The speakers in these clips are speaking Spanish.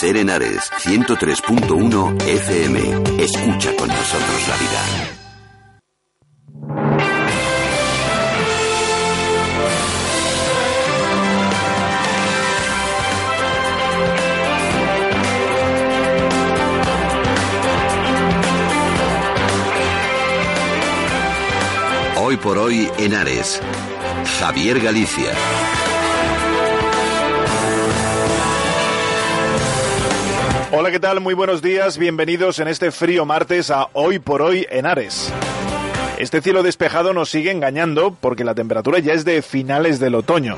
Serenares 103.1 FM. Escucha con nosotros la vida. Hoy por hoy en Ares. Javier Galicia. Hola, ¿qué tal? Muy buenos días. Bienvenidos en este frío martes a Hoy por Hoy en Ares. Este cielo despejado nos sigue engañando porque la temperatura ya es de finales del otoño.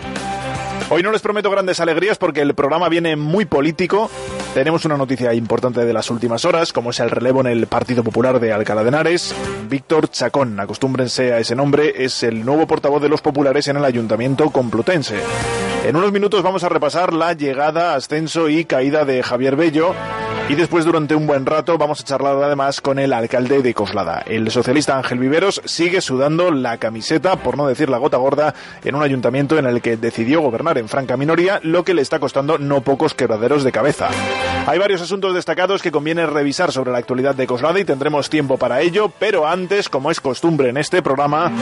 Hoy no les prometo grandes alegrías porque el programa viene muy político. Tenemos una noticia importante de las últimas horas, como es el relevo en el Partido Popular de Alcalá de Henares. Víctor Chacón, acostúmbrense a ese nombre, es el nuevo portavoz de los populares en el Ayuntamiento Complutense. En unos minutos vamos a repasar la llegada, ascenso y caída de Javier Bello. Y después, durante un buen rato, vamos a charlar además con el alcalde de Coslada. El socialista Ángel Viveros sigue sudando la camiseta, por no decir la gota gorda, en un ayuntamiento en el que decidió gobernar en franca minoría, lo que le está costando no pocos quebraderos de cabeza. Hay varios asuntos destacados que conviene revisar sobre la actualidad de Coslada y tendremos tiempo para ello, pero antes, como es costumbre en este programa,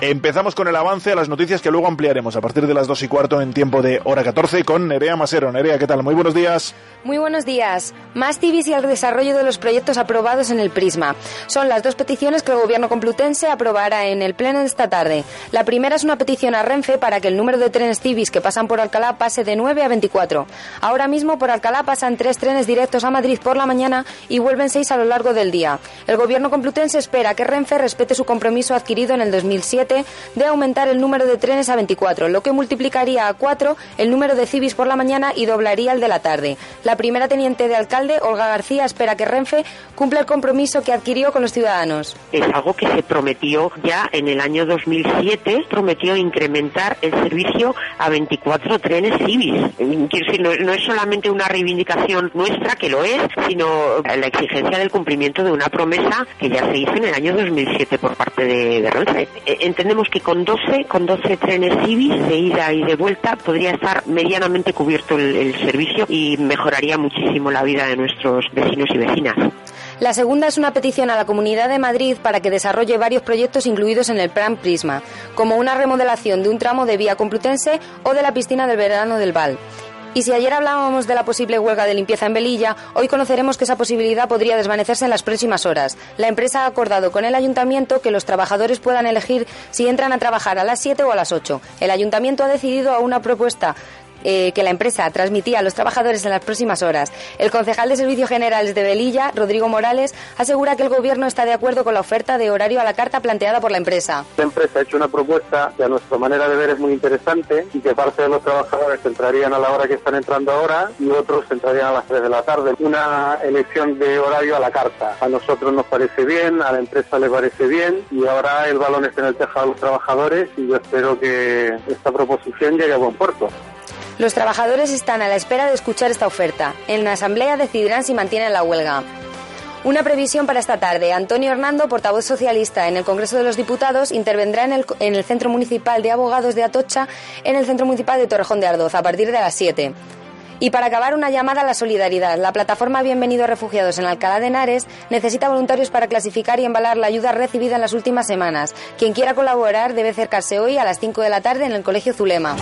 empezamos con el avance a las noticias que luego ampliaremos a partir de las 2 y cuarto en tiempo de hora 14 con Nerea Masero. Nerea, ¿qué tal? Muy buenos días. Muy buenos días. Más TVs y el desarrollo de los proyectos aprobados en el Prisma. Son las dos peticiones que el Gobierno complutense aprobará en el Pleno de esta tarde. La primera es una petición a Renfe para que el número de trenes TVs que pasan por Alcalá pase de 9 a 24. Ahora mismo por Alcalá pasan tres trenes directos a Madrid por la mañana y vuelven seis a lo largo del día. El Gobierno complutense espera que Renfe respete su compromiso adquirido en el 2007 de aumentar el número de trenes a 24, lo que multiplicaría a 4 el número de civis por la mañana y doblaría el de la tarde. La primera teniente de alcalde, Olga García, espera que Renfe cumpla el compromiso que adquirió con los ciudadanos. Es algo que se prometió ya en el año 2007, prometió incrementar el servicio a 24 trenes civis. Quiero decir, no, es solamente una reivindicación nuestra, que lo es, sino la exigencia del cumplimiento de una promesa que ya se hizo en el año 2007 por parte de, de Renfe. Eh, Entendemos que con 12, con 12 trenes civis de ida y de vuelta podría estar medianamente cubierto el, el servicio y mejoraría muchísimo la vida de nuestros vecinos y vecinas. La segunda es una petición a la Comunidad de Madrid para que desarrolle varios proyectos incluidos en el Plan Prisma, como una remodelación de un tramo de vía complutense o de la piscina del verano del Val. Y si ayer hablábamos de la posible huelga de limpieza en Velilla, hoy conoceremos que esa posibilidad podría desvanecerse en las próximas horas. La empresa ha acordado con el ayuntamiento que los trabajadores puedan elegir si entran a trabajar a las 7 o a las 8. El ayuntamiento ha decidido a una propuesta eh, que la empresa transmitía a los trabajadores en las próximas horas. El concejal de Servicios Generales de Velilla, Rodrigo Morales, asegura que el gobierno está de acuerdo con la oferta de horario a la carta planteada por la empresa. La empresa ha hecho una propuesta que a nuestra manera de ver es muy interesante y que parte de los trabajadores entrarían a la hora que están entrando ahora y otros entrarían a las 3 de la tarde. Una elección de horario a la carta. A nosotros nos parece bien, a la empresa le parece bien y ahora el balón está en el tejado de los trabajadores y yo espero que esta proposición llegue a buen puerto. Los trabajadores están a la espera de escuchar esta oferta. En la asamblea decidirán si mantienen la huelga. Una previsión para esta tarde. Antonio Hernando, portavoz socialista en el Congreso de los Diputados, intervendrá en el, en el Centro Municipal de Abogados de Atocha, en el Centro Municipal de Torrejón de Ardoz, a partir de las 7. Y para acabar, una llamada a la solidaridad. La plataforma Bienvenido Refugiados en Alcalá de Henares necesita voluntarios para clasificar y embalar la ayuda recibida en las últimas semanas. Quien quiera colaborar debe acercarse hoy a las 5 de la tarde en el Colegio Zulema.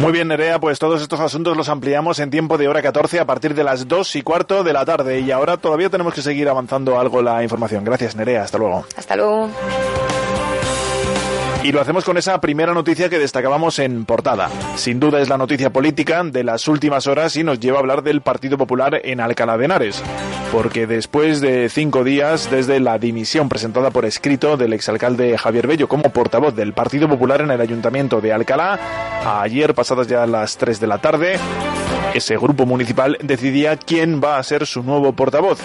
Muy bien, Nerea, pues todos estos asuntos los ampliamos en tiempo de hora 14 a partir de las 2 y cuarto de la tarde. Y ahora todavía tenemos que seguir avanzando algo la información. Gracias, Nerea. Hasta luego. Hasta luego. Y lo hacemos con esa primera noticia que destacábamos en portada. Sin duda es la noticia política de las últimas horas y nos lleva a hablar del Partido Popular en Alcalá de Henares. Porque después de cinco días desde la dimisión presentada por escrito del exalcalde Javier Bello como portavoz del Partido Popular en el Ayuntamiento de Alcalá, ayer pasadas ya las 3 de la tarde, ese grupo municipal decidía quién va a ser su nuevo portavoz.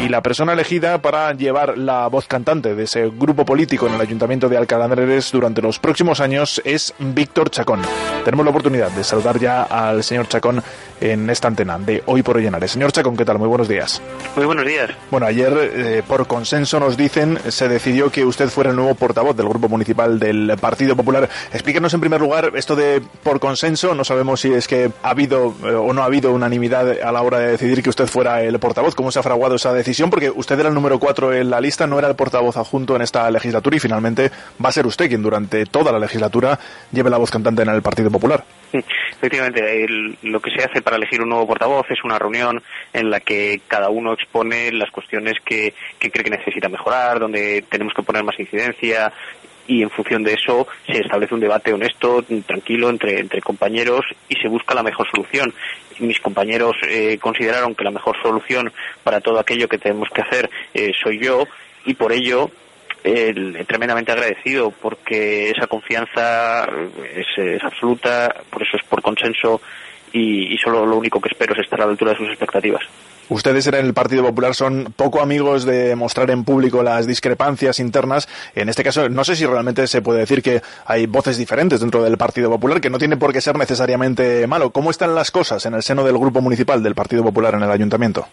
Y la persona elegida para llevar la voz cantante de ese grupo político en el Ayuntamiento de Alcalá de Henares durante los próximos años es Víctor Chacón. Tenemos la oportunidad de saludar ya al señor Chacón en esta antena de Hoy por Hoy en Señor Chacón, ¿qué tal? Muy buenos días. Muy buenos días. Bueno, ayer eh, por consenso nos dicen, se decidió que usted fuera el nuevo portavoz del Grupo Municipal del Partido Popular. Explíquenos en primer lugar esto de por consenso, no sabemos si es que ha habido eh, o no ha habido unanimidad a la hora de decidir que usted fuera el portavoz, cómo se ha fraguado esa decisión, porque usted era el número cuatro en la lista, no era el portavoz adjunto en esta legislatura y finalmente va a ser usted quien durante toda la legislatura lleve la voz cantante en el Partido Popular. Efectivamente, lo que se hace para elegir un nuevo portavoz es una reunión en la que cada uno expone las cuestiones que, cree que necesita mejorar, donde tenemos que poner más incidencia y en función de eso se establece un debate honesto, tranquilo entre, entre compañeros y se busca la mejor solución. Mis compañeros eh, consideraron que la mejor solución para todo aquello que tenemos que hacer eh, soy yo y por ello eh, tremendamente agradecido porque esa confianza es, absoluta, por eso es por consenso y, solo lo único que espero es estar a la altura de sus expectativas. Ustedes en el Partido Popular son poco amigos de mostrar en público las discrepancias internas. En este caso, no sé si realmente se puede decir que hay voces diferentes dentro del Partido Popular, que no tiene por qué ser necesariamente malo. ¿Cómo están las cosas en el seno del Grupo Municipal del Partido Popular en el Ayuntamiento?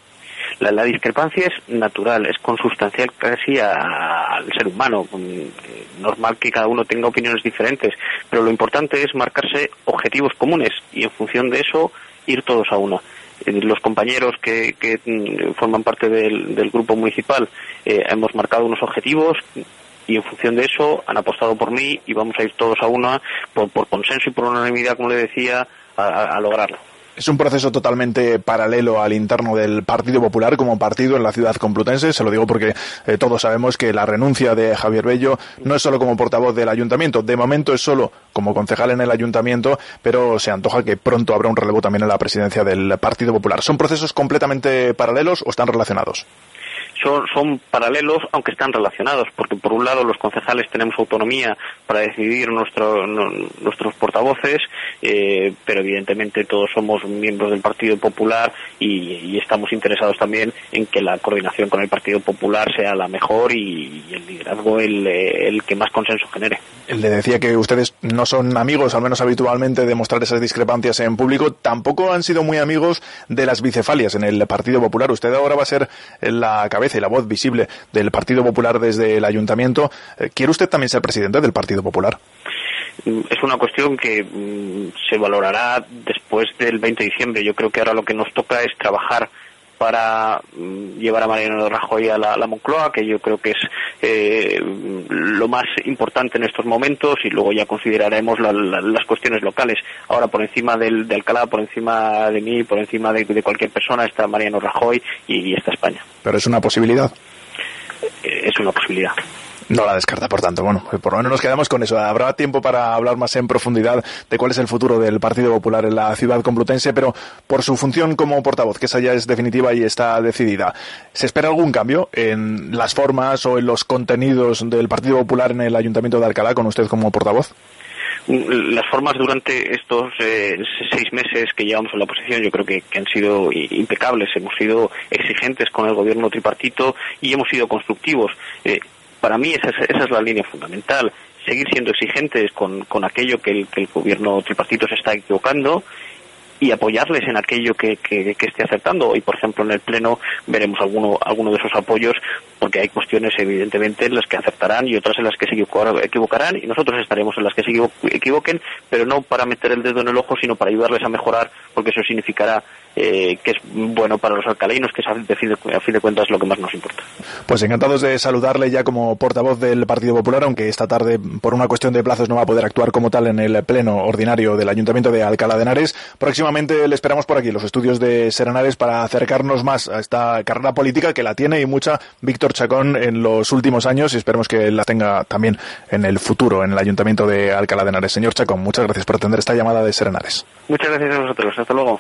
La, discrepancia es natural, es consustancial casi al ser humano. Normal que cada uno tenga opiniones diferentes, pero lo importante es marcarse objetivos comunes y en función de eso ir todos a uno. Eh, los compañeros que, mm, forman parte del, grupo municipal eh, hemos marcado unos objetivos y en función de eso han apostado por mí y vamos a ir todos a una por, consenso y por unanimidad, como le decía, a lograrlo. Es un proceso totalmente paralelo al interno del Partido Popular como partido en la ciudad complutense. Se lo digo porque eh, todos sabemos que la renuncia de Javier Bello no es solo como portavoz del ayuntamiento. De momento es solo como concejal en el ayuntamiento, pero se antoja que pronto habrá un relevo también en la presidencia del Partido Popular. ¿Son procesos completamente paralelos o están relacionados? Son, paralelos, aunque están relacionados, porque por un lado los concejales tenemos autonomía para decidir nuestros portavoces, eh, pero evidentemente todos somos miembros del Partido Popular y, estamos interesados también en que la coordinación con el Partido Popular sea la mejor y, el liderazgo el, que más consenso genere. Le decía que ustedes no son amigos, al menos habitualmente, de mostrar esas discrepancias en público. Tampoco han sido muy amigos de las bicefalias en el Partido Popular. Usted ahora va a ser la cabeza y la voz visible del Partido Popular desde el Ayuntamiento. Eh, ¿Quiere usted también ser presidente del Partido Popular? Mm, es una cuestión que mm, se valorará después del 20 de diciembre. Yo creo que ahora lo que nos toca es trabajar para mm, llevar a Mariano Rajoy a la, Moncloa, que yo creo que es eh, lo más importante en estos momentos, y luego ya consideraremos las cuestiones locales. Ahora, por encima del, de Alcalá, por encima de mí, por encima de, cualquier persona, está Mariano Rajoy y está España. Pero es una posibilidad. Eh, es una posibilidad. No la descarta, por tanto. Bueno, por lo menos nos quedamos con eso. Habrá tiempo para hablar más en profundidad de cuál es el futuro del Partido Popular en la ciudad complutense, pero por su función como portavoz, que esa ya es definitiva y está decidida, ¿se espera algún cambio en las formas o en los contenidos del Partido Popular en el Ayuntamiento de Alcalá con usted como portavoz? las formas durante estos eh, seis meses que llevamos en la oposición yo creo que, han sido impecables. Hemos sido exigentes con el gobierno tripartito y hemos sido constructivos. Eh, para mí esa es, la línea fundamental. Seguir siendo exigentes con, aquello que el, gobierno tripartito se está equivocando y apoyarles en aquello que, que, esté acertando. Hoy, por ejemplo, en el Pleno veremos alguno, alguno de esos apoyos, porque hay cuestiones, evidentemente, en las que acertarán y otras en las que se equivocarán, y nosotros estaremos en las que se equivoquen, pero no para meter el dedo en el ojo, sino para ayudarles a mejorar, porque eso significará eh, que es bueno para los alcalainos, que es a fin, de, a fin de cuentas lo que más nos importa. Pues encantados de saludarle ya como portavoz del Partido Popular, aunque esta tarde, por una cuestión de plazos, no va a poder actuar como tal en el pleno ordinario del Ayuntamiento de Alcalá de Henares. Próximamente le esperamos por aquí, los estudios de Serenares, para acercarnos más a esta carrera política que la tiene y mucha Víctor Chacón en los últimos años y esperemos que la tenga también en el futuro en el Ayuntamiento de Alcalá de Henares. Señor Chacón, muchas gracias por atender esta llamada de Serenares. Muchas gracias a vosotros. Hasta luego.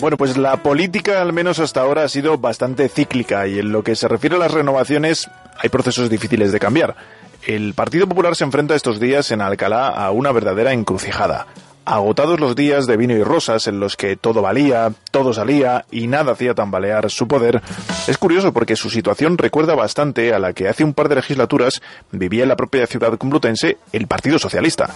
Bueno, pues la política, al menos hasta ahora, ha sido bastante cíclica y en lo que se refiere a las renovaciones hay procesos difíciles de cambiar. El Partido Popular se enfrenta estos días en Alcalá a una verdadera encrucijada. Agotados los días de vino y rosas en los que todo valía, todo salía y nada hacía tambalear su poder, es curioso porque su situación recuerda bastante a la que hace un par de legislaturas vivía en la propia ciudad complutense el Partido Socialista,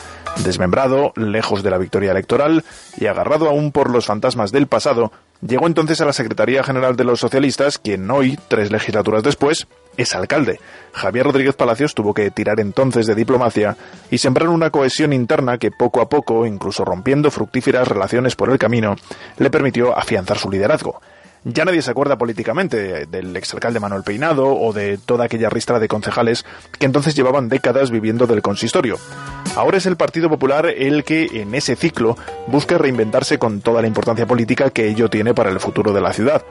desmembrado, lejos de la victoria electoral y agarrado aún por los fantasmas del pasado, llegó entonces a la Secretaría General de los Socialistas, quien hoy, tres legislaturas después, es alcalde. Javier Rodríguez Palacios tuvo que tirar entonces de diplomacia y sembrar una cohesión interna que poco a poco, incluso rompiendo fructíferas relaciones por el camino, le permitió afianzar su liderazgo. Ya nadie se acuerda políticamente del exalcalde Manuel Peinado o de toda aquella ristra de concejales que entonces llevaban décadas viviendo del consistorio. Ahora es el Partido Popular el que, en ese ciclo, busca reinventarse con toda la importancia política que ello tiene para el futuro de la ciudad.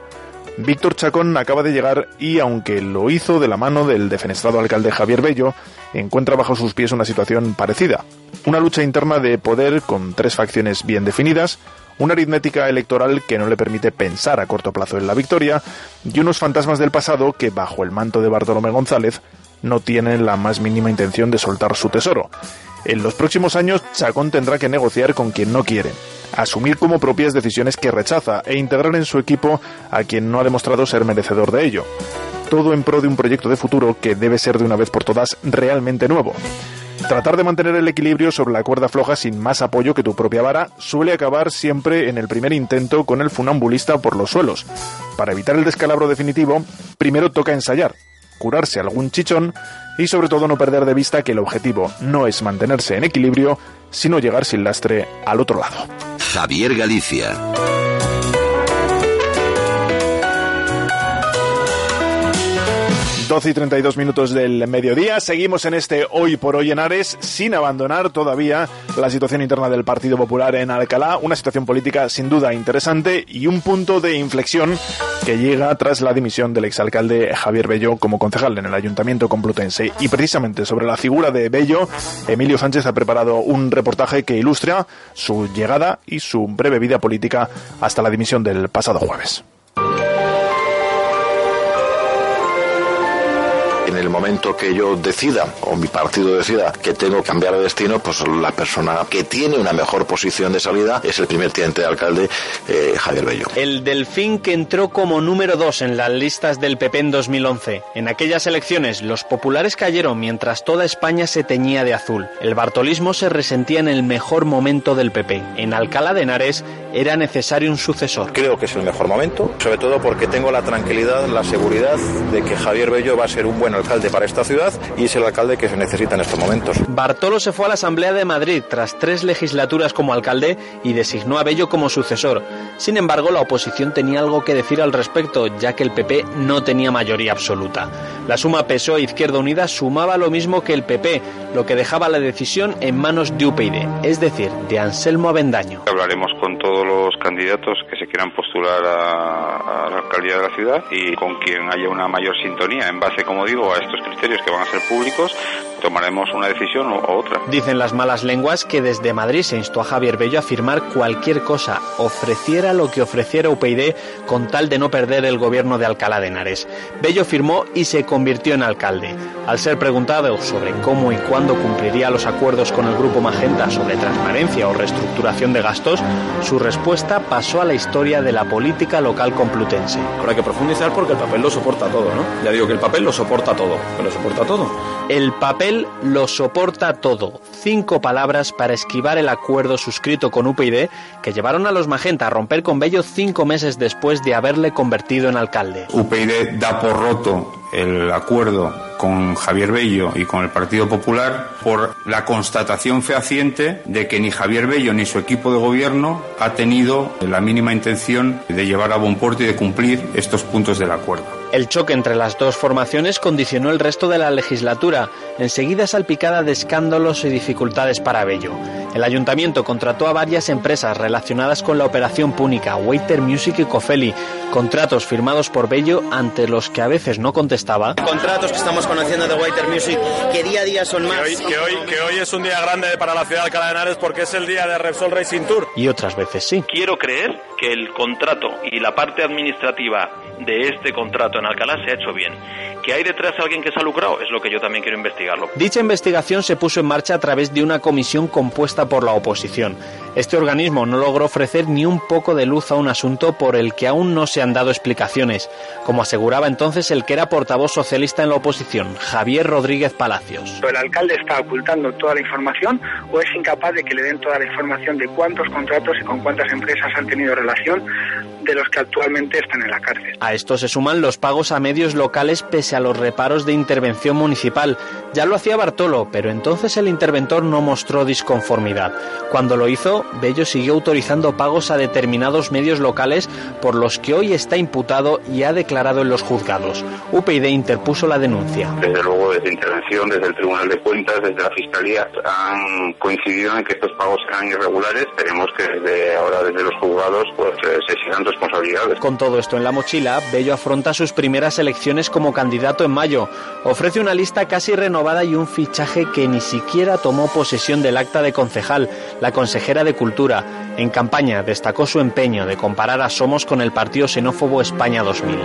Víctor Chacón acaba de llegar y, aunque lo hizo de la mano del defenestrado alcalde Javier Bello, encuentra bajo sus pies una situación parecida. Una lucha interna de poder con tres facciones bien definidas, una aritmética electoral que no le permite pensar a corto plazo en la victoria y unos fantasmas del pasado que, bajo el manto de Bartolomé González, no tienen la más mínima intención de soltar su tesoro. En los próximos años, Chacón tendrá que negociar con quien no quiere, asumir como propias decisiones que rechaza e integrar en su equipo a quien no ha demostrado ser merecedor de ello. Todo en pro de un proyecto de futuro que debe ser de una vez por todas realmente nuevo. Tratar de mantener el equilibrio sobre la cuerda floja sin más apoyo que tu propia vara suele acabar siempre en el primer intento con el funambulista por los suelos. Para evitar el descalabro definitivo, primero toca ensayar, curarse algún chichón y sobre todo no perder de vista que el objetivo no es mantenerse en equilibrio, sino llegar sin lastre al otro lado. Javier Galicia. 12 y 32 minutos del mediodía. Seguimos en este Hoy por Hoy en Ares sin abandonar todavía la situación interna del Partido Popular en Alcalá. Una situación política sin duda interesante y un punto de inflexión que llega tras la dimisión del exalcalde Javier Bello como concejal en el Ayuntamiento Complutense. Y precisamente sobre la figura de Bello, Emilio Sánchez ha preparado un reportaje que ilustra su llegada y su breve vida política hasta la dimisión del pasado jueves. En el momento que yo decida, o mi partido decida, que tengo que cambiar de destino, pues la persona que tiene una mejor posición de salida es el primer teniente de alcalde, eh, Javier Bello. El Delfín que entró como número dos en las listas del PP en 2011. En aquellas elecciones, los populares cayeron mientras toda España se teñía de azul. El bartolismo se resentía en el mejor momento del PP. En Alcalá de Henares era necesario un sucesor. Creo que es el mejor momento, sobre todo porque tengo la tranquilidad, la seguridad de que Javier Bello va a ser un buen alcalde para esta ciudad y es el alcalde que se necesita en estos momentos. Bartolo se fue a la Asamblea de Madrid tras tres legislaturas como alcalde y designó a Bello como sucesor. Sin embargo, la oposición tenía algo que decir al respecto, ya que el PP no tenía mayoría absoluta. La suma PSOE Izquierda Unida sumaba lo mismo que el PP, lo que dejaba la decisión en manos de UPyD, es decir, de Anselmo Avendaño. Hablaremos con todos los candidatos que se quieran postular a, a la alcaldía de la ciudad y con quien haya una mayor sintonía en base, como digo, a estos criterios que van a ser públicos, tomaremos una decisión u otra. Dicen las malas lenguas que desde Madrid se instó a Javier Bello a firmar cualquier cosa, ofreciera lo que ofreciera UPyD con tal de no perder el gobierno de Alcalá de Henares. Bello firmó y se convirtió en alcalde. Al ser preguntado sobre cómo y cuándo cumpliría los acuerdos con el Grupo Magenta sobre transparencia o reestructuración de gastos, su respuesta pasó a la historia de la política local complutense. Habrá que profundizar porque el papel lo soporta todo, ¿no? Ya digo que el papel lo soporta todo, que lo soporta todo. El papel lo soporta todo. Cinco palabras para esquivar el acuerdo suscrito con UPyD que llevaron a los Magenta a romper con Bello cinco meses después de haberle convertido en alcalde. UPyD da por roto el acuerdo con Javier Bello y con el Partido Popular por la constatación fehaciente de que ni Javier Bello ni su equipo de gobierno ha tenido la mínima intención de llevar a buen puerto y de cumplir estos puntos del acuerdo. El choque entre las dos formaciones condicionó el resto de la legislatura, enseguida salpicada de escándalos y dificultades para Bello. El ayuntamiento contrató a varias empresas relacionadas con la operación púnica, Waiter Music y Cofeli, contratos firmados por Bello ante los que a veces no contestaba. Contratos que estamos conociendo de Waiter Music, que día a día son más. Que hoy, que hoy, que hoy es un día grande para la ciudad de Alcalá de Henares porque es el día de Repsol Racing Tour. Y otras veces sí. Quiero creer que el contrato y la parte administrativa de este contrato en Alcalá se ha hecho bien. ¿Que hay detrás alguien que se ha lucrado? Es lo que yo también quiero investigarlo. Dicha investigación se puso en marcha a través de una comisión compuesta por la oposición. Este organismo no logró ofrecer ni un poco de luz a un asunto por el que aún no se han dado explicaciones, como aseguraba entonces el que era portavoz socialista en la oposición, Javier Rodríguez Palacios. ¿El alcalde está ocultando toda la información o es incapaz de que le den toda la información de cuántos contratos y con cuántas empresas han tenido relación de los que actualmente están en la cárcel? A esto se suman los pagos a medios locales pese a los reparos de intervención municipal. Ya lo hacía Bartolo, pero entonces el interventor no mostró disconformidad. Cuando lo hizo, Bello siguió autorizando pagos a determinados medios locales por los que hoy está imputado y ha declarado en los juzgados. UPyD interpuso la denuncia. Desde luego, desde intervención, desde el Tribunal de Cuentas, desde la Fiscalía, han coincidido en que estos pagos sean irregulares. Esperemos que desde ahora, desde los juzgados, pues eh, se sigan responsabilidades. Con todo esto en la mochila, Bello afronta sus primeras elecciones como candidato en mayo. Ofrece una lista casi renovada y un fichaje que ni siquiera tomó posesión del acta de concejal. La consejera de Cultura. En campaña destacó su empeño de comparar a Somos con el partido xenófobo España 2000.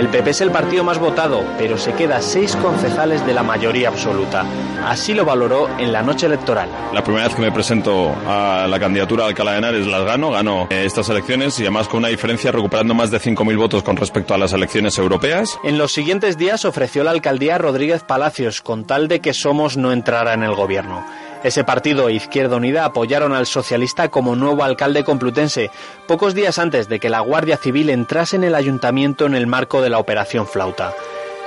El PP es el partido más votado, pero se queda seis concejales de la mayoría absoluta. Así lo valoró en la noche electoral. La primera vez que me presento a la candidatura de Alcalá de Henares las gano, gano estas elecciones y además con una diferencia recuperando más de 5.000 votos con respecto a las elecciones europeas. En los siguientes días ofreció la alcaldía Rodríguez Palacios con tal de que Somos no entrara en el gobierno. Ese partido e Izquierda Unida apoyaron al socialista como nuevo alcalde complutense, pocos días antes de que la Guardia Civil entrase en el ayuntamiento en el marco de la Operación Flauta.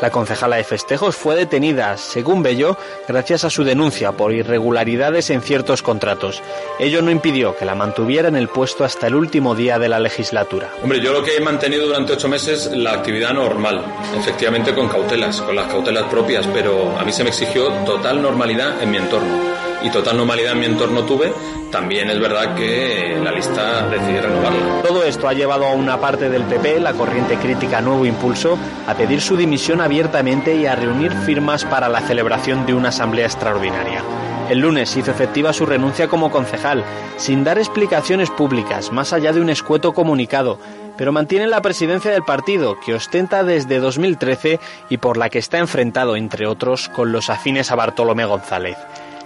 La concejala de festejos fue detenida, según Bello, gracias a su denuncia por irregularidades en ciertos contratos. Ello no impidió que la mantuviera en el puesto hasta el último día de la legislatura. Hombre, yo lo que he mantenido durante ocho meses la actividad normal, efectivamente con cautelas, con las cautelas propias, pero a mí se me exigió total normalidad en mi entorno y total normalidad en mi entorno tuve, también es verdad que la lista decidí renovarla. Todo esto ha llevado a una parte del PP, la corriente crítica Nuevo Impulso, a pedir su dimisión abiertamente y a reunir firmas para la celebración de una asamblea extraordinaria. El lunes hizo efectiva su renuncia como concejal, sin dar explicaciones públicas, más allá de un escueto comunicado, pero mantiene la presidencia del partido, que ostenta desde 2013 y por la que está enfrentado, entre otros, con los afines a Bartolomé González.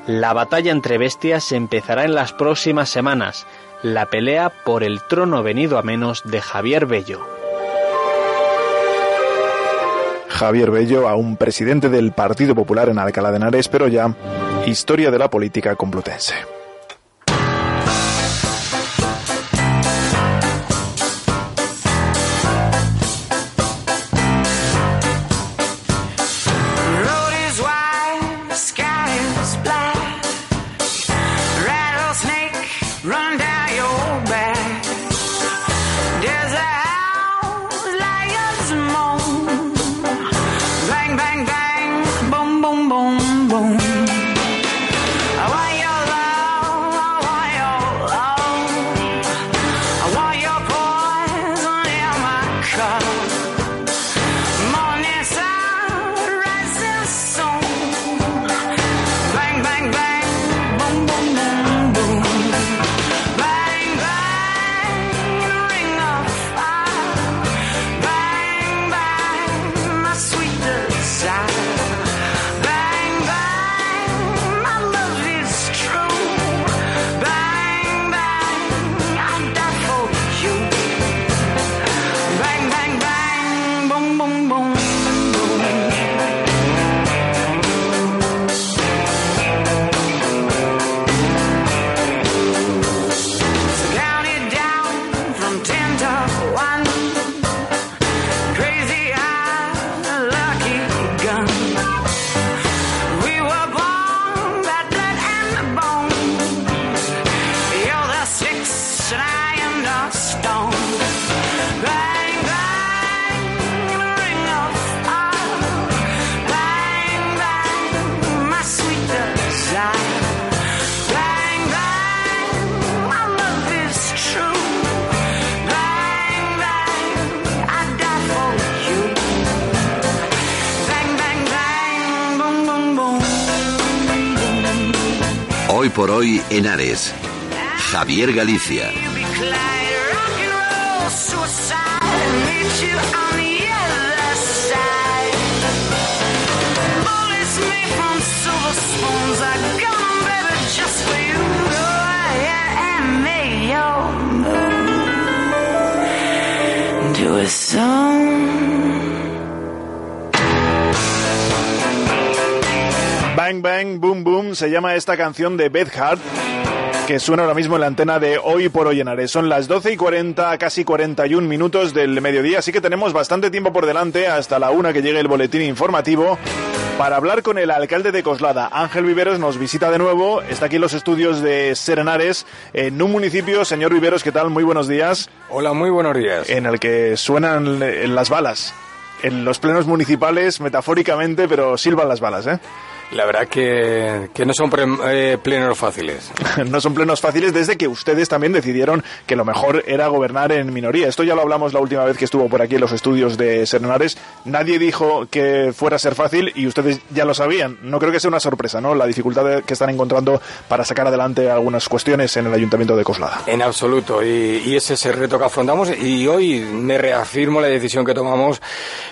La batalla entre bestias empezará en las próximas semanas, la pelea por el trono venido a menos de Javier Bello. Javier Bello, aún presidente del Partido Popular en Alcalá de Henares, pero ya historia de la política complutense. Henares, Javier Galicia. Do Bang Bang Boom Boom se llama esta canción de Beth Hart que suena ahora mismo en la antena de Hoy por Hoy en Ares. Son las 12 y 40, casi 41 minutos del mediodía, así que tenemos bastante tiempo por delante hasta la una que llegue el boletín informativo para hablar con el alcalde de Coslada. Ángel Viveros nos visita de nuevo, está aquí en los estudios de Serenares, en un municipio, señor Viveros, ¿qué tal? Muy buenos días. Hola, muy buenos días. En el que suenan las balas. En los plenos municipales, metafóricamente, pero silban las balas, ¿eh? La verdad que, que no son eh, plenos fáciles. no son plenos fáciles desde que ustedes también decidieron que lo mejor era gobernar en minoría. Esto ya lo hablamos la última vez que estuvo por aquí en los estudios de Sernares. Nadie dijo que fuera a ser fácil y ustedes ya lo sabían. No creo que sea una sorpresa, ¿no? La dificultad que están encontrando para sacar adelante algunas cuestiones en el Ayuntamiento de Coslada. En absoluto. Y, y ese es el reto que afrontamos. Y hoy me reafirmo la decisión que tomamos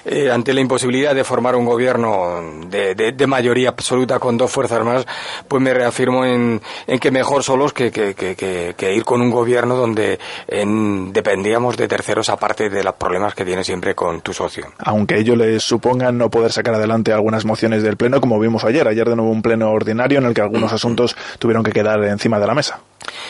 eh, ante la imposibilidad de formar un gobierno de, de, de mayoría absoluta con dos fuerzas más, pues me reafirmo en, en que mejor solos que, que, que, ir con un gobierno donde en, dependíamos de terceros aparte de los problemas que tiene siempre con tu socio. Aunque ello les supongan no poder sacar adelante algunas mociones del Pleno, como vimos ayer. Ayer de nuevo un Pleno ordinario en el que algunos asuntos tuvieron que quedar encima de la mesa.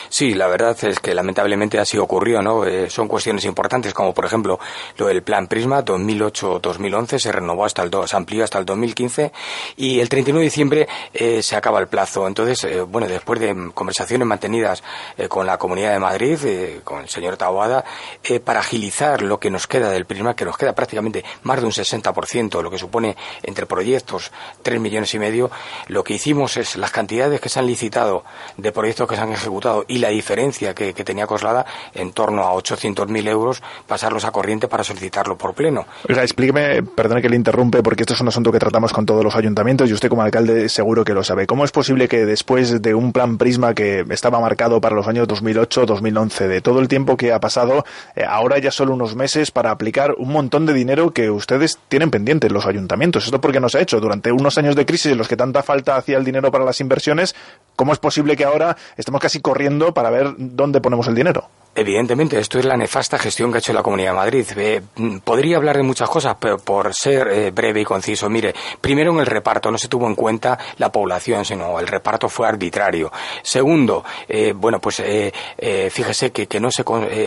Sí, la verdad es que lamentablemente así ocurrió, ¿no? Eh, son cuestiones importantes como por ejemplo lo del plan Prisma 2008-2011 se renovó hasta el se amplió hasta el 2015 y el 39 de diciembre eh, se acaba el plazo. Entonces, eh, bueno, después de conversaciones mantenidas con la Comunidad de Madrid, con el señor Taboada, para agilizar lo que nos queda del Prisma, que nos queda prácticamente más de un 60%, lo que supone entre proyectos 3 millones y medio, lo que hicimos es las cantidades que se han licitado de proyectos que se han ejecutado y la diferencia que, que tenía Coslada, en torno a 800.000 euros, pasarlos a corriente para solicitarlo por pleno. Oiga, explíqueme, perdone que le interrumpe, porque esto es un asunto que tratamos con todos los ayuntamientos y usted como alcalde seguro que lo sabe. ¿Cómo es posible que después de un plan Prisma que estaba marcado para los años 2008-2011, de todo el tiempo que ha pasado, eh, ahora ya solo unos meses para aplicar un montón de dinero que ustedes tienen pendientes, los ayuntamientos? ¿Esto porque no se ha hecho? Durante unos años de crisis en los que tanta falta hacía el dinero para las inversiones, ¿cómo es posible que ahora estemos casi corriendo para ver dónde ponemos el dinero? Evidentemente, esto es la nefasta gestión que ha hecho la Comunidad de Madrid. Podría hablar de muchas cosas, pero por ser eh, breve y conciso, mire, primero en el reparto no se tuvo en cuenta la población, sino el reparto fue arbitrario. Segundo, eh, bueno, pues eh, fíjese que, que no se,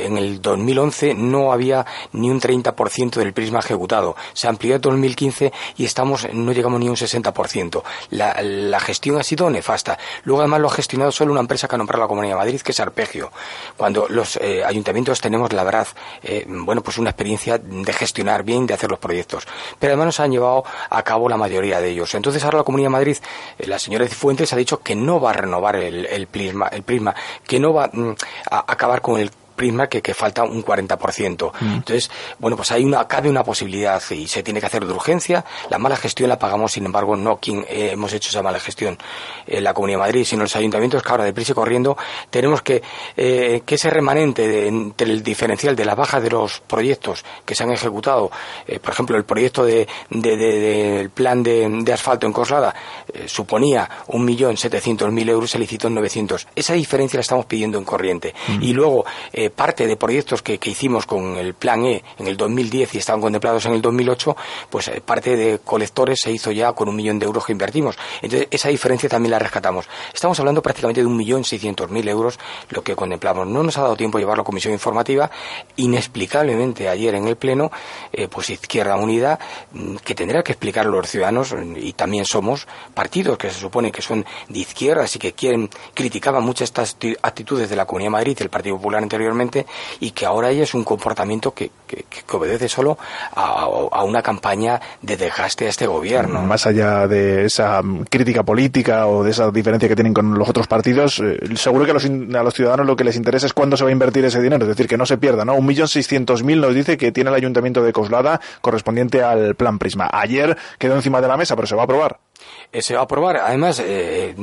en el 2011 no había ni un 30% del prisma ejecutado. Se amplió en 2015 y estamos, no llegamos ni a un 60%. La, la gestión ha sido nefasta. Luego, además, lo ha gestionado solo una empresa que ha nombrado la Comunidad de que es Arpegio. Cuando los eh, ayuntamientos tenemos, la verdad, eh, bueno, pues una experiencia de gestionar bien, de hacer los proyectos. Pero además nos han llevado a cabo la mayoría de ellos. Entonces ahora la Comunidad de Madrid, eh, la señora Fuentes ha dicho que no va a renovar el, el prisma, el prisma, que no va mm, a acabar con el prisma que, que falta un 40%. Mm. Entonces, bueno, pues hay una, cabe una posibilidad y se tiene que hacer de urgencia. La mala gestión la pagamos, sin embargo, no quien eh, hemos hecho esa mala gestión, eh, la Comunidad de Madrid, sino los ayuntamientos que ahora deprisa y corriendo tenemos que, eh, que ese remanente de, entre el diferencial de la baja de los proyectos que se han ejecutado, por ejemplo, el proyecto de, de, de, del plan de, asfalto en Coslada suponía un millón setecientos mil euros, se licitó en 900. Esa diferencia la estamos pidiendo en corriente. Mm. Y luego, parte de proyectos que, que, hicimos con el Plan E en el 2010 y estaban contemplados en el 2008, pues eh, parte de colectores se hizo ya con un millón de euros que invertimos. Entonces, esa diferencia también la rescatamos. Estamos hablando prácticamente de un millón seiscientos mil euros lo que contemplamos. No nos ha dado tiempo a llevar la comisión informativa. Inexplicablemente, ayer en el Pleno, eh, pues Izquierda Unida, mm, que tendrá que explicar a los ciudadanos, y también somos partidos que se supone que son de izquierdas y que quieren, criticaban muchas estas actitudes de la Comunidad de Madrid el Partido Popular anteriormente, y que ahora ya es un comportamiento que, que, que obedece solo a, una campaña de desgaste a este gobierno. Más allá de esa crítica política o de esa diferencia que tienen con los otros partidos, eh, seguro que a los, a los, ciudadanos lo que les interesa es cuándo se va a invertir ese dinero, es decir, que no se pierda, ¿no? Un millón seiscientos mil nos dice que tiene el Ayuntamiento de Coslada correspondiente al Plan Prisma. Ayer quedó encima de la mesa, pero se va a aprobar eh, se va a aprobar. Además, eh,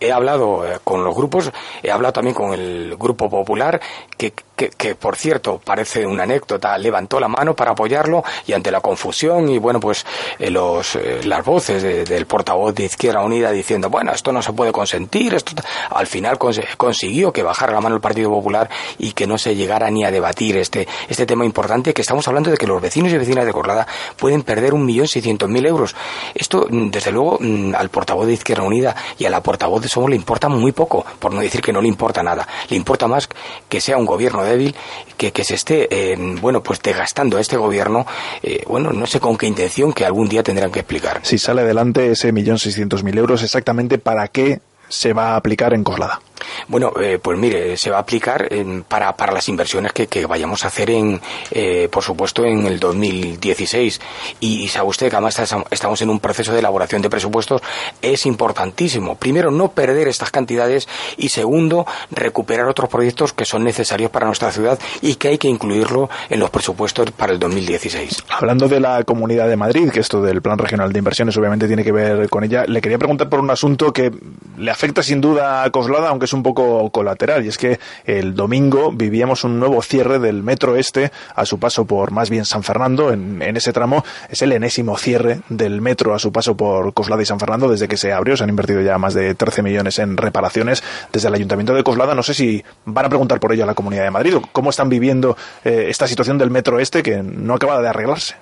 he hablado eh, con los grupos, he hablado también con el Grupo Popular, que, que, por cierto parece una anécdota, levantó la mano para apoyarlo y ante la confusión y bueno, pues eh, los, eh, las voces de, del portavoz de Izquierda Unida diciendo, bueno, esto no se puede consentir, esto al final cons consiguió que bajara la mano el Partido Popular y que no se llegara ni a debatir este, este tema importante, que estamos hablando de que los vecinos y vecinas de Corlada pueden perder un millón seiscientos mil euros. Esto, desde luego, mm, al portavoz de Izquierda Unida y a la portavoz de Somos le importa muy poco, por no decir que no le importa nada. Le importa más que sea un gobierno débil, que, que se esté, eh, bueno, pues desgastando a este gobierno, eh, bueno, no sé con qué intención que algún día tendrán que explicar. Si sale adelante ese millón seiscientos mil euros, exactamente para qué se va a aplicar en Coslada. Bueno, eh, pues mire, se va a aplicar para, para las inversiones que, que vayamos a hacer en, eh, por supuesto, en el 2016. Y, sabe usted que además estamos en un proceso de elaboración de presupuestos. Es importantísimo, primero, no perder estas cantidades y segundo, recuperar otros proyectos que son necesarios para nuestra ciudad y que hay que incluirlo en los presupuestos para el 2016. Hablando de la Comunidad de Madrid, que esto del Plan Regional de Inversiones obviamente tiene que ver con ella, le quería preguntar por un asunto que le afecta sin duda a Coslada, aunque es un poco colateral, y es que el domingo vivíamos un nuevo cierre del metro este a su paso por más bien San Fernando, en, ese tramo es el enésimo cierre del metro a su paso por Coslada y San Fernando desde que se abrió, se han invertido ya más de 13 millones en reparaciones desde el Ayuntamiento de Coslada, no sé si van a preguntar por ello a la Comunidad de Madrid, o cómo están viviendo eh, esta situación del metro este que no acaba de arreglarse.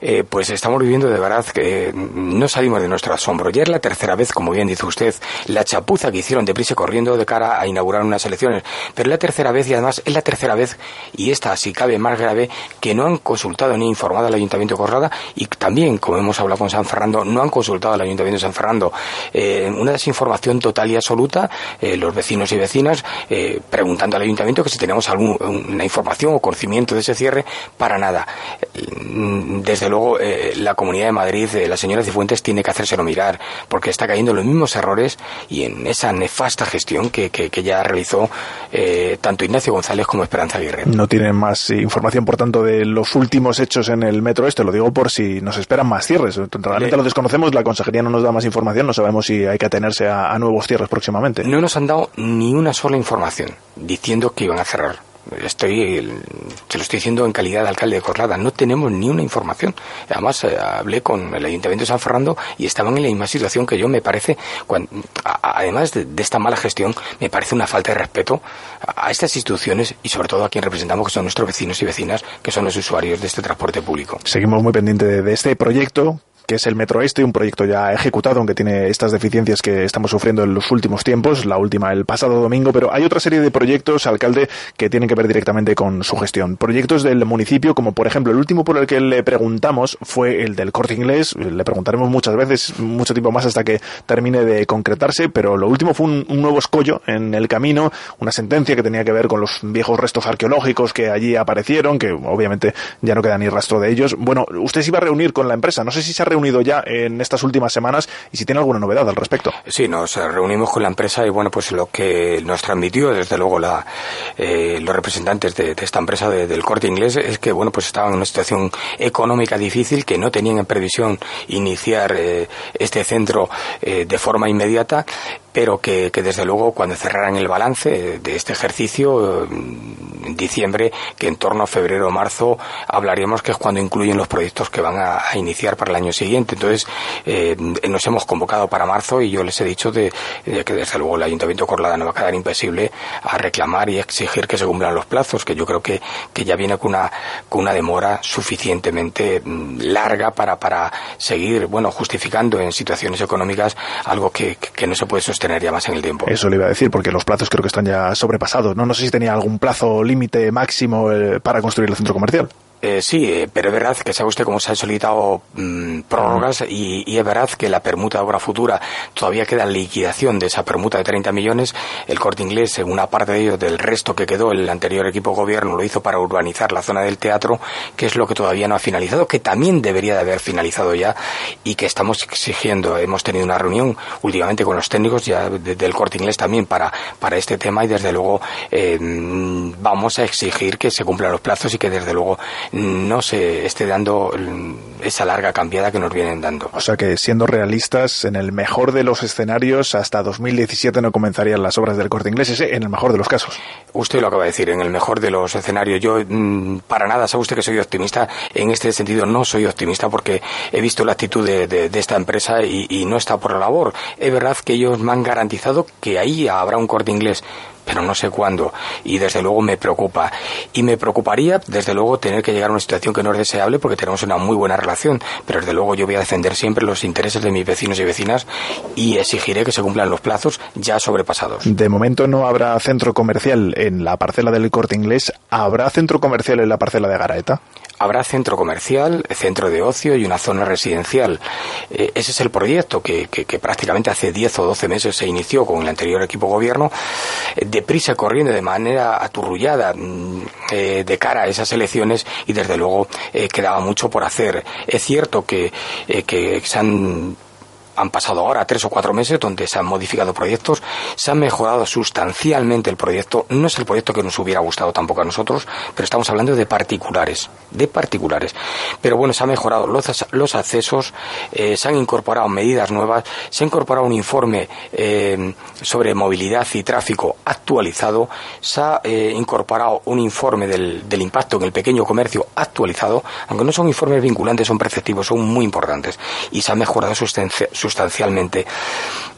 Eh, pues estamos viviendo de verdad que no salimos de nuestro asombro. Ya es la tercera vez, como bien dice usted, la chapuza que hicieron deprisa corriendo de cara a inaugurar unas elecciones. Pero es la tercera vez y además es la tercera vez, y esta si cabe más grave, que no han consultado ni informado al Ayuntamiento de Corrada y también, como hemos hablado con San Fernando, no han consultado al Ayuntamiento de San Fernando. Eh, una desinformación total y absoluta, eh, los vecinos y vecinas preguntando al Ayuntamiento que si tenemos alguna información o conocimiento de ese cierre, para nada desde luego eh, la Comunidad de Madrid, eh, la señora Cifuentes, tiene que hacérselo mirar, porque está cayendo en los mismos errores y en esa nefasta gestión que, que, ya realizó eh, tanto Ignacio González como Esperanza Aguirre. No tienen más información, por tanto, de los últimos hechos en el metro este, lo digo por si nos esperan más cierres. Realmente lo desconocemos, la consejería no nos da más información, no sabemos si hay que atenerse a nuevos cierres próximamente. No nos han dado ni una sola información diciendo que iban a cerrar estoy, se lo estoy diciendo en calidad de alcalde de Corlada, no tenemos ni una información. Además, eh, hablé con el Ayuntamiento de San Fernando y estaban en la misma situación que yo, me parece, además de, esta mala gestión, me parece una falta de respeto a, estas instituciones y sobre todo a quien representamos, que son nuestros vecinos y vecinas, que son los usuarios de este transporte público. Seguimos muy pendientes de este proyecto que es el Metro Este, un proyecto ya ejecutado, aunque tiene estas deficiencias que estamos sufriendo en los últimos tiempos, la última el pasado domingo, pero hay otra serie de proyectos, alcalde, que tienen que ver directamente con su gestión. Proyectos del municipio, como por ejemplo, el último por el que le preguntamos fue el del corte inglés, le preguntaremos muchas veces, mucho tiempo más hasta que termine de concretarse, pero lo último fue un, nuevo escollo en el camino, una sentencia que tenía que ver con los viejos restos arqueológicos que allí aparecieron, que obviamente ya no queda ni rastro de ellos. Bueno, usted se iba a reunir con la empresa, no sé si se ha reunido reunido ya en estas últimas semanas y si tiene alguna novedad al respecto. Sí, nos reunimos con la empresa y bueno, pues lo que nos transmitió desde luego la, eh, los representantes de, esta empresa del corte inglés es que bueno, pues estaban en una situación económica difícil, que no tenían en previsión iniciar eh, este centro eh, de forma inmediata pero que, que, desde luego cuando cerraran el balance de este ejercicio en diciembre, que en torno a febrero o marzo hablaríamos que es cuando incluyen los proyectos que van a, iniciar para el año siguiente. Entonces eh, nos hemos convocado para marzo y yo les he dicho de, que desde luego el Ayuntamiento Corlada no va a quedar impasible a reclamar y exigir que se cumplan los plazos, que yo creo que, que ya viene con una, con una demora suficientemente mm, larga para, para seguir, bueno, justificando en situaciones económicas algo que, que no se puede sostener tener ya más en el tiempo. Eso le iba a decir, porque los plazos creo que están ya sobrepasados. No, no sé si tenía algún plazo límite máximo eh, para construir el centro comercial. Eh, sí, eh, pero es verdad que sabe usted cómo se han solicitado mm, prórrogas y, y, es verdad que la permuta de obra futura todavía queda en liquidación de esa permuta de 30 millones. El corte inglés, una parte de ello, del resto que quedó, el anterior equipo de gobierno lo hizo para urbanizar la zona del teatro, que es lo que todavía no ha finalizado, que también debería de haber finalizado ya y que estamos exigiendo. Hemos tenido una reunión últimamente con los técnicos ya del corte inglés también para, para este tema y desde luego eh, mm, vamos a exigir que se cumplan los plazos y que desde luego no se esté dando esa larga cambiada que nos vienen dando. O sea que siendo realistas, en el mejor de los escenarios, hasta 2017 no comenzarían las obras del corte inglés, ese en el mejor de los casos. Usted lo acaba de decir, en el mejor de los escenarios. Yo, mm, para nada, sabe usted que soy optimista. En este sentido, no soy optimista porque he visto la actitud de, esta empresa y, y no está por la labor. Es verdad que ellos me han garantizado que ahí habrá un corte inglés pero no sé cuándo. Y desde luego me preocupa. Y me preocuparía, desde luego, tener que llegar a una situación que no es deseable porque tenemos una muy buena relación. Pero desde luego yo voy a defender siempre los intereses de mis vecinos y vecinas y exigiré que se cumplan los plazos ya sobrepasados. De momento no habrá centro comercial en la parcela del corte inglés. ¿Habrá centro comercial en la parcela de Garaeta? Habrá centro comercial, centro de ocio y una zona residencial. Eh, ese es el proyecto que, prácticamente hace 10 o 12 meses se inició con el anterior equipo gobierno, eh, deprisa corriendo de manera aturrullada mm, eh, de cara a esas elecciones y desde luego quedaba mucho por hacer. Es cierto que, que se han han pasado ahora tres o cuatro meses donde se han modificado proyectos, se ha mejorado sustancialmente el proyecto. No es el proyecto que nos hubiera gustado tampoco a nosotros, pero estamos hablando de particulares, de particulares. Pero bueno, se han mejorado los, los accesos, eh, se han incorporado medidas nuevas, se ha incorporado un informe eh, sobre movilidad y tráfico actualizado, se ha eh, incorporado un informe del, del impacto en el pequeño comercio actualizado, aunque no son informes vinculantes, son perceptivos, son muy importantes, y se ha mejorado sustancialmente sustancialmente.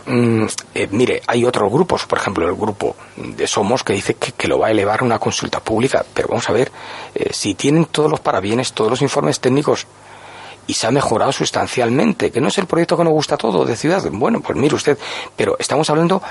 Mm, eh, mire, hay otros grupos, por ejemplo, el grupo de Somos, que dice que, lo va a elevar a una consulta pública. Pero vamos a ver, eh, si tienen todos los parabienes, todos los informes técnicos, y se ha mejorado sustancialmente, que no es el proyecto que nos gusta todo de ciudad. Bueno, pues mire usted, pero estamos hablando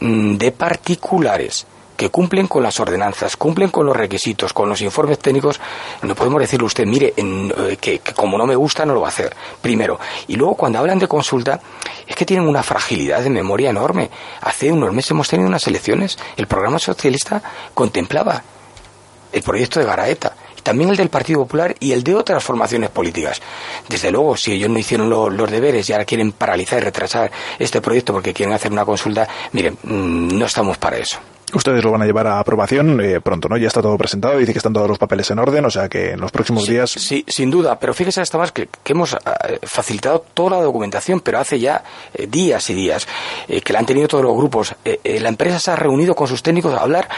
mm, de particulares que cumplen con las ordenanzas, cumplen con los requisitos, con los informes técnicos, no podemos decirle usted, mire, eh, que, como no me gusta no lo va a hacer, primero. Y luego cuando hablan de consulta, es que tienen una fragilidad de memoria enorme. Hace unos meses hemos tenido unas elecciones, el programa socialista contemplaba el proyecto de Garaeta también el del Partido Popular y el de otras formaciones políticas. Desde luego, si ellos no hicieron los deberes y ahora quieren paralizar y retrasar este proyecto porque quieren hacer una consulta, miren, mm, no estamos para eso. Ustedes lo van a llevar a aprobación eh, pronto, ¿no? Ya está todo presentado, dice que están todos los papeles en orden, o sea que en los próximos días. Sí, sin duda, pero fíjese hasta más que, hemos eh, facilitado toda la documentación, pero hace ya eh, días y días que la han tenido todos los grupos. la empresa se ha reunido con sus técnicos a hablar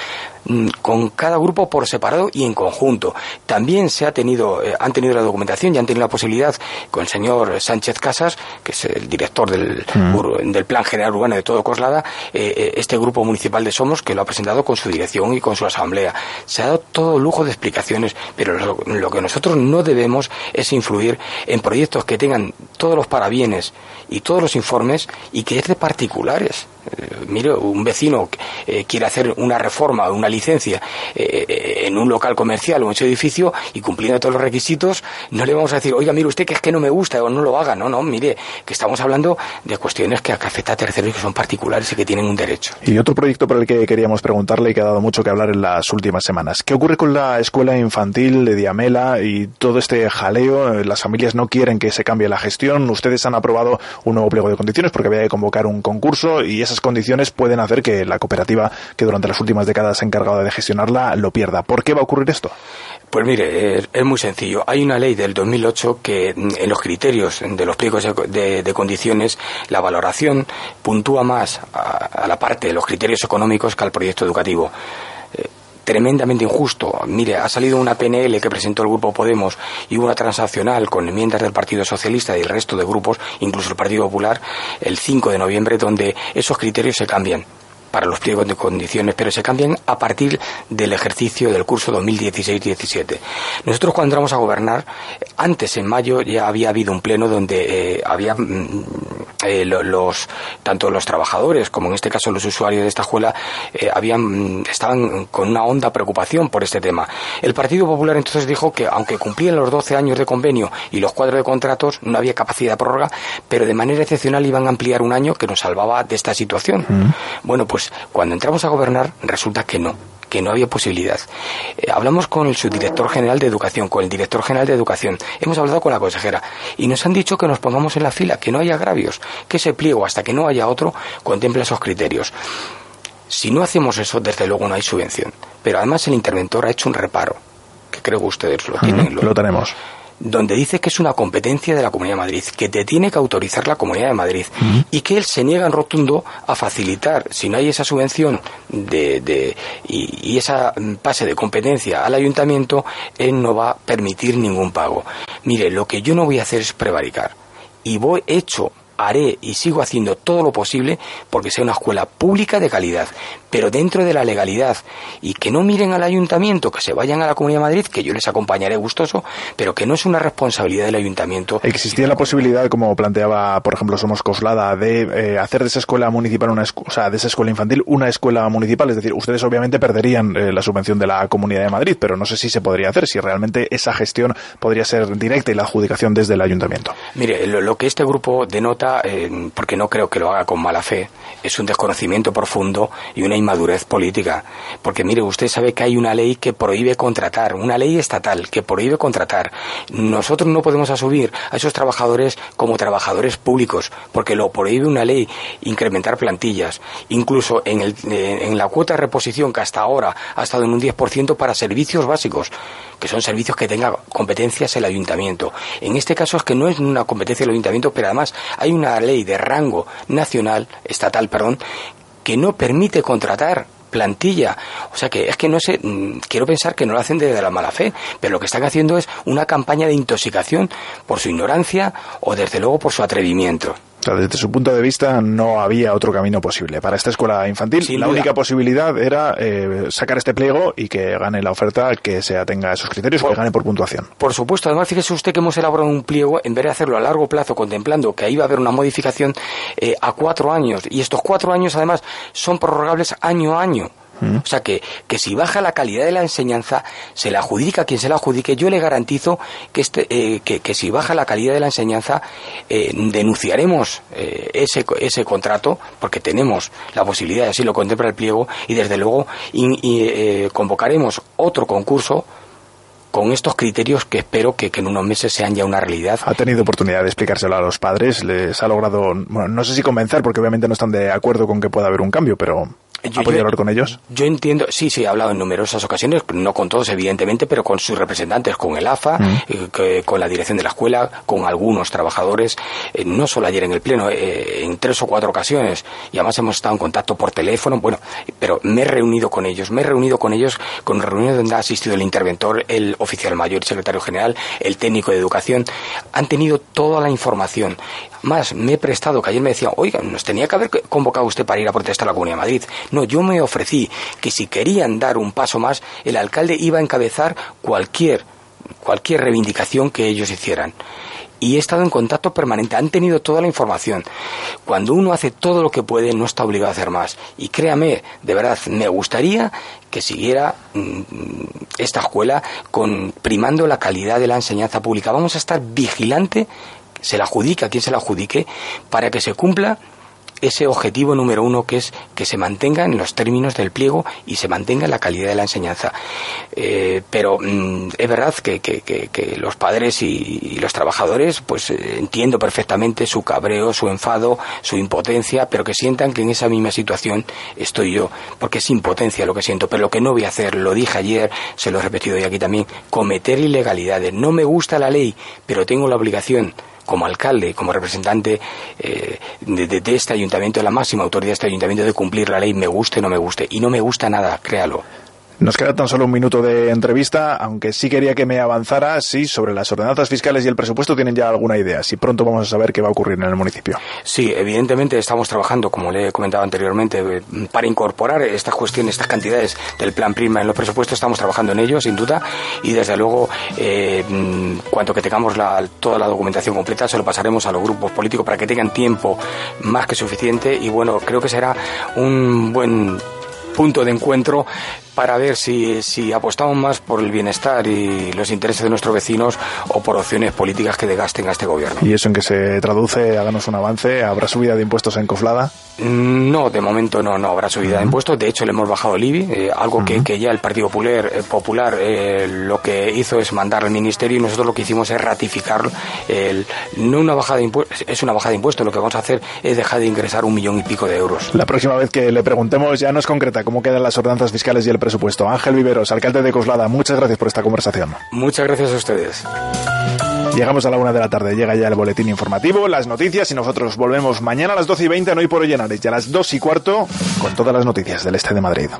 mm, con cada grupo por separado y en conjunto. También se ha tenido, han tenido la documentación y han tenido la posibilidad con el señor Sánchez Casas, que es el director del, mm. del Plan General Urbano de todo Coslada, este grupo municipal de Somos, que lo ha presentado con su dirección y con su asamblea. Se ha dado todo lujo de explicaciones, pero lo, que nosotros no debemos es influir en proyectos que tengan todos los parabienes y todos los informes y que es de particulares. Eh, mire, un vecino eh, quiere hacer una reforma o una licencia eh, en un local comercial o en ese edificio y cumpliendo todos los requisitos, no le vamos a decir, oiga, mire usted que es que no me gusta o no lo haga. No, no, mire, que estamos hablando de cuestiones que afectan a terceros y que son particulares y que tienen un derecho. Y otro proyecto por el que queríamos preguntarle y que ha dado mucho que hablar en las últimas semanas. ¿Qué ocurre con la escuela infantil de Diamela y todo este jaleo? Las familias no quieren que se cambie la gestión. Ustedes han aprobado un nuevo pliego de condiciones porque había que convocar un concurso y esas condiciones pueden hacer que la cooperativa que durante las últimas décadas se ha encargado de gestionarla lo pierda. ¿Por qué va a ocurrir esto? Pues mire, es, muy sencillo. Hay una ley del 2008 que mm, en los criterios de los pliegos de, condiciones la valoración puntúa más a, la parte de los criterios económicos que al proyecto educativo. Eh, tremendamente injusto. Mire, ha salido una PNL que presentó el Grupo Podemos y una transaccional con enmiendas del Partido Socialista y el resto de grupos, incluso el Partido Popular, el 5 de noviembre, donde esos criterios se cambian para los pliegos de condiciones, pero se cambian a partir del ejercicio del curso 2016-17. Nosotros cuando entramos a gobernar, antes en mayo ya había habido un pleno donde eh, había mm, eh, los tanto los trabajadores como en este caso los usuarios de esta escuela eh, habían mm, estaban con una honda preocupación por este tema. El Partido Popular entonces dijo que aunque cumplían los 12 años de convenio y los cuadros de contratos no había capacidad de prórroga, pero de manera excepcional iban a ampliar un año que nos salvaba de esta situación. Bueno, pues pues cuando entramos a gobernar resulta que no que no había posibilidad. Eh, hablamos con el subdirector general de educación, con el director general de educación, hemos hablado con la consejera y nos han dicho que nos pongamos en la fila, que no haya agravios, que ese pliego hasta que no haya otro contemple esos criterios. Si no hacemos eso, desde luego no hay subvención. Pero además el interventor ha hecho un reparo, que creo que ustedes lo tienen. lo tenemos donde dice que es una competencia de la Comunidad de Madrid, que te tiene que autorizar la Comunidad de Madrid y que él se niega en rotundo a facilitar, si no hay esa subvención de, de y, y, esa pase de competencia al ayuntamiento, él no va a permitir ningún pago. Mire, lo que yo no voy a hacer es prevaricar y voy hecho haré y sigo haciendo todo lo posible porque sea una escuela pública de calidad, pero dentro de la legalidad y que no miren al ayuntamiento, que se vayan a la Comunidad de Madrid, que yo les acompañaré gustoso, pero que no es una responsabilidad del ayuntamiento. ¿Existía la posibilidad, como planteaba, por ejemplo, Somos Coslada, de eh, hacer de esa escuela municipal, una o sea, de esa escuela infantil, una escuela municipal? Es decir, ustedes obviamente perderían eh, la subvención de la Comunidad de Madrid, pero no sé si se podría hacer, si realmente esa gestión podría ser directa y la adjudicación desde el ayuntamiento. Mire, lo, que este grupo denota, eh, porque no creo que lo haga con mala fe, es un desconocimiento profundo y una inmadurez política. Porque mire, usted sabe que hay una ley que prohíbe contratar, una ley estatal que prohíbe contratar. Nosotros no podemos asumir a esos trabajadores como trabajadores públicos, porque lo prohíbe una ley incrementar plantillas. Incluso en, el, eh, en la cuota de reposición que hasta ahora ha estado en un 10% para servicios básicos, que son servicios que tenga competencias el ayuntamiento. En este caso es que no es una competencia del ayuntamiento, pero además hay una ley de rango nacional, estatal, perdón, que no permite contratar plantilla. O sea que es que no sé, mm, quiero pensar que no lo hacen desde la mala fe, pero lo que están haciendo es una campaña de intoxicación por su ignorancia o desde luego por su atrevimiento desde su punto de vista no había otro camino posible. Para esta escuela infantil la única posibilidad era eh, sacar este pliego y que gane la oferta que se atenga a esos criterios, que gane por puntuación. Por supuesto, además fíjese usted que hemos elaborado un pliego en vez de hacerlo a largo plazo, contemplando que ahí va a haber una modificación eh, a cuatro años. Y estos cuatro años además son prorrogables año a año. O sea que, que si baja la calidad de la enseñanza, se la adjudica quien se la adjudique. Yo le garantizo que, este, eh, que, si baja la calidad de la enseñanza, eh, denunciaremos eh, ese, ese contrato, porque tenemos la posibilidad, así lo contempla el pliego, y desde luego convocaremos otro concurso con estos criterios que espero que, que, en unos meses sean ya una realidad. ¿Ha tenido oportunidad de explicárselo a los padres? ¿Les ha logrado, bueno, no sé si convencer, porque obviamente no están de acuerdo con que pueda haber un cambio, pero ¿Ha podido hablar con ellos? Yo entiendo, sí, sí, he hablado en numerosas ocasiones, no con todos evidentemente, pero con sus representantes, con el AFA, mm. eh, con la dirección de la escuela, con algunos trabajadores, eh, no solo ayer en el Pleno, eh, en tres o cuatro ocasiones, y además hemos estado en contacto por teléfono, bueno, pero me he reunido con ellos, me he reunido con ellos con reuniones donde ha asistido el interventor, el oficial mayor, el secretario general, el técnico de educación, han tenido toda la información. Más, me he prestado, que ayer me decían, oiga, nos tenía que haber convocado usted para ir a protestar a la Comunidad de Madrid. No, yo me ofrecí que si querían dar un paso más, el alcalde iba a encabezar cualquier, cualquier reivindicación que ellos hicieran y he estado en contacto permanente. Han tenido toda la información. Cuando uno hace todo lo que puede, no está obligado a hacer más. Y créame, de verdad, me gustaría que siguiera mm, esta escuela con primando la calidad de la enseñanza pública. Vamos a estar vigilante se la adjudique a quien se la adjudique, para que se cumpla ese objetivo número uno que es que se mantenga en los términos del pliego y se mantenga la calidad de la enseñanza. Eh, pero mm, es verdad que, que, los padres y, los trabajadores, pues eh, entiendo perfectamente su cabreo, su enfado, su impotencia, pero que sientan que en esa misma situación estoy yo, porque es impotencia lo que siento. Pero lo que no voy a hacer, lo dije ayer, se lo he repetido hoy aquí también, cometer ilegalidades. No me gusta la ley, pero tengo la obligación como alcalde, como representante eh, de, este ayuntamiento, de la máxima autoridad de este ayuntamiento, de cumplir la ley, me guste o no me guste. Y no me gusta nada, créalo. Nos queda tan solo un minuto de entrevista, aunque sí quería que me avanzara si sobre las ordenanzas fiscales y el presupuesto tienen ya alguna idea, si pronto vamos a saber qué va a ocurrir en el municipio. Sí, evidentemente estamos trabajando, como le he comentado anteriormente, eh, para incorporar estas cuestiones, estas cantidades del plan prima en los presupuestos, estamos trabajando en ello, sin duda, y desde luego, eh, cuanto que tengamos toda la documentación completa, se lo pasaremos a los grupos políticos para que tengan tiempo más que suficiente, y bueno, creo que será un buen punto de encuentro para ver si, si apostamos más por el bienestar y los intereses de nuestros vecinos o por opciones políticas que desgasten a este gobierno. ¿Y eso en que se traduce? Háganos un avance. ¿Habrá subida de impuestos en Coflada? Mm, no, de momento no, no habrá subida de impuestos. De hecho, le hemos bajado el IBI, eh, algo que, que, ya el Partido Popular, eh, Popular eh, lo que hizo es mandar al Ministerio y nosotros lo que hicimos es ratificar el, no una bajada de impuestos, es una bajada de impuestos. Lo que vamos a hacer es dejar de ingresar un millón y pico de euros. La próxima vez que le preguntemos ya nos concreta cómo quedan las ordenanzas fiscales y el presupuesto. Ángel Viveros, alcalde de Coslada, muchas gracias por esta conversación. Muchas gracias a ustedes. Llegamos a la una de la tarde, llega ya el boletín informativo, las noticias y nosotros volvemos mañana a las 12 y 20 no hay por hoy en Ares, y a las 2 y cuarto con todas las noticias del este de Madrid.